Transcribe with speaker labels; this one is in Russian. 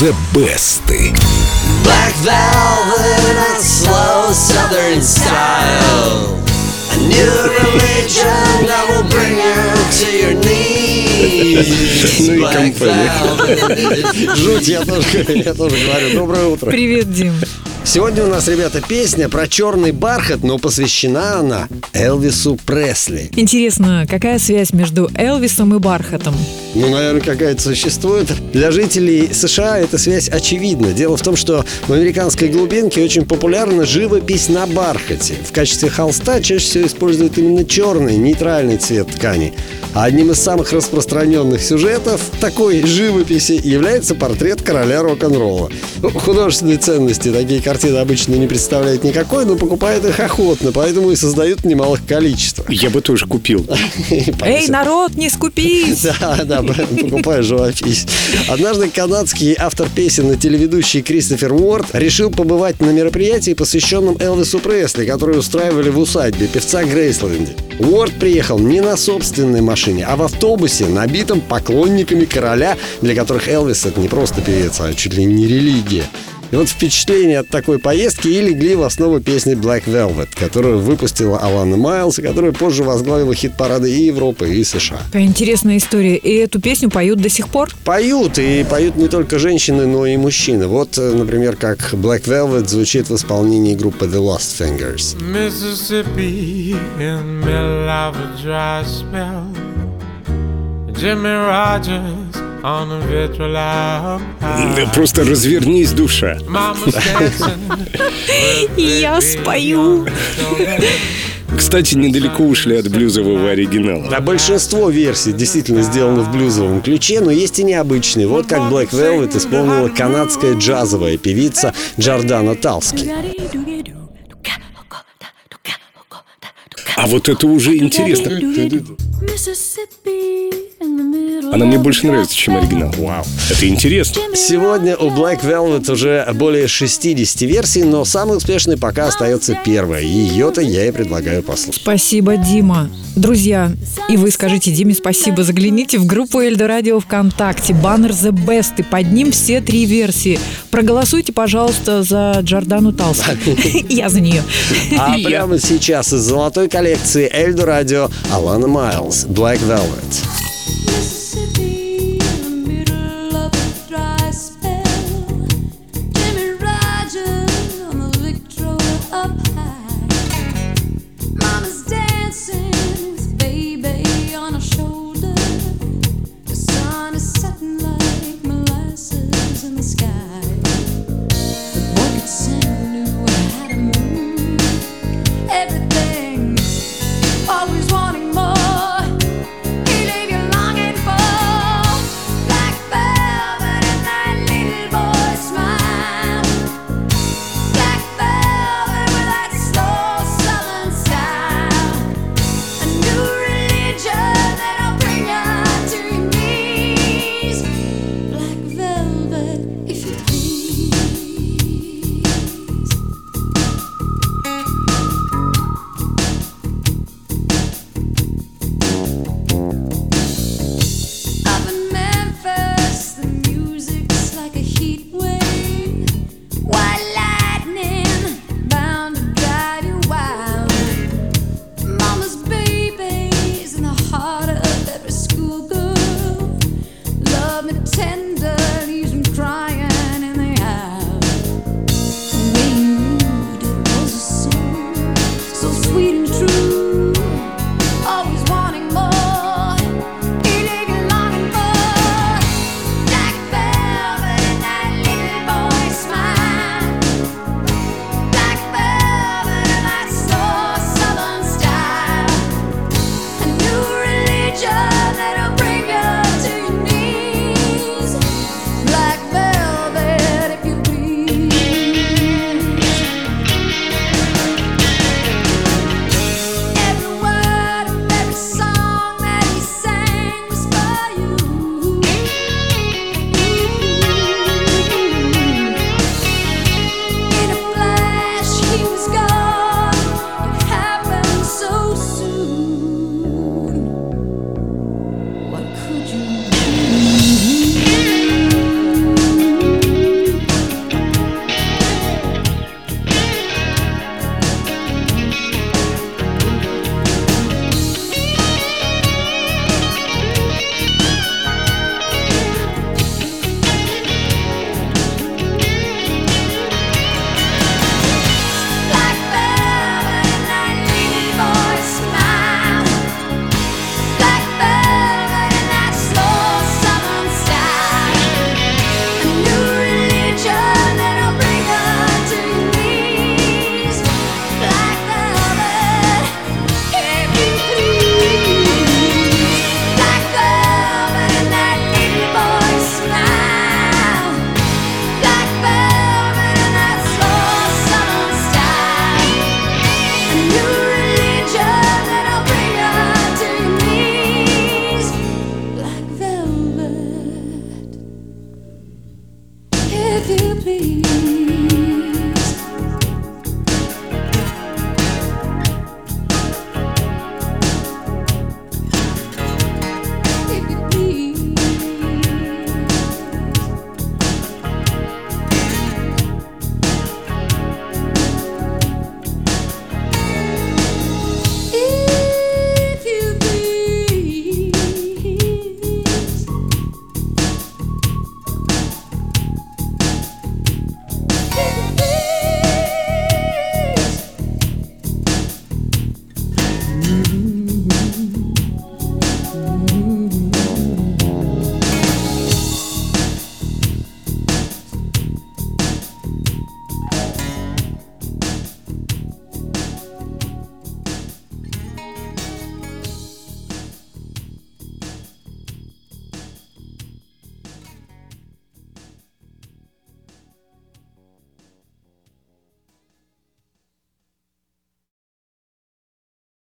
Speaker 1: The Best.
Speaker 2: Black velvet and slow southern style. A new religion that will bring you to your knees.
Speaker 3: Ну и
Speaker 2: Black
Speaker 3: компания.
Speaker 2: velvet.
Speaker 3: Жуть, я тоже, я тоже говорю. Доброе утро.
Speaker 4: Привет, Дим.
Speaker 3: Сегодня у нас, ребята, песня про черный бархат, но посвящена она Элвису Пресли.
Speaker 4: Интересно, какая связь между Элвисом и Бархатом?
Speaker 3: Ну, наверное, какая-то существует. Для жителей США эта связь очевидна. Дело в том, что в американской глубинке очень популярна живопись на бархате. В качестве холста чаще всего используют именно черный, нейтральный цвет ткани. А одним из самых распространенных сюжетов такой живописи является портрет короля рок-н-ролла. Ну, Художественной ценности такие картины обычно не представляют никакой, но покупают их охотно, поэтому и создают в немалых количествах.
Speaker 1: Я бы тоже купил.
Speaker 4: Эй, народ, не скупись!
Speaker 3: Да, да, покупаю живопись. Однажды канадский автор песен и телеведущий Кристофер Уорд решил побывать на мероприятии, посвященном Элвису Пресли, которое устраивали в усадьбе певца Грейсленде. Уорд приехал не на собственной машине, а в автобусе, набитом поклонниками короля, для которых Элвис это не просто певец, а чуть ли не религия. И вот впечатления от такой поездки и легли в основу песни Black Velvet, которую выпустила Алана Майлз, и которая позже возглавила хит-парады и Европы, и США.
Speaker 4: Какая интересная история. И эту песню поют до сих пор?
Speaker 3: Поют, и поют не только женщины, но и мужчины. Вот, э, например, как Black Velvet звучит в исполнении группы The Lost Fingers.
Speaker 5: Mississippi in middle of a dry spell. Jimmy Rogers
Speaker 1: Да Просто развернись, душа.
Speaker 4: Я спою.
Speaker 1: Кстати, недалеко ушли от блюзового оригинала.
Speaker 3: Да, большинство версий действительно сделаны в блюзовом ключе, но есть и необычные. Вот как Black Velvet исполнила канадская джазовая певица Джордана Талски.
Speaker 1: А вот это уже интересно. Она мне больше нравится, чем оригинал. Вау. Это интересно.
Speaker 3: Сегодня у Black Velvet уже более 60 версий, но самой успешной пока остается первая. Ее-то я и предлагаю послушать.
Speaker 4: Спасибо, Дима. Друзья, и вы скажите Диме спасибо. Загляните в группу Эльдо Радио ВКонтакте. Баннер The Best. И под ним все три версии. Проголосуйте, пожалуйста, за Джордану Талски. Я за нее.
Speaker 3: А прямо сейчас из золотой коллекции коллекции Эльдо Радио Алана Майлз «Black Velvet».
Speaker 6: If you please? mm-hmm.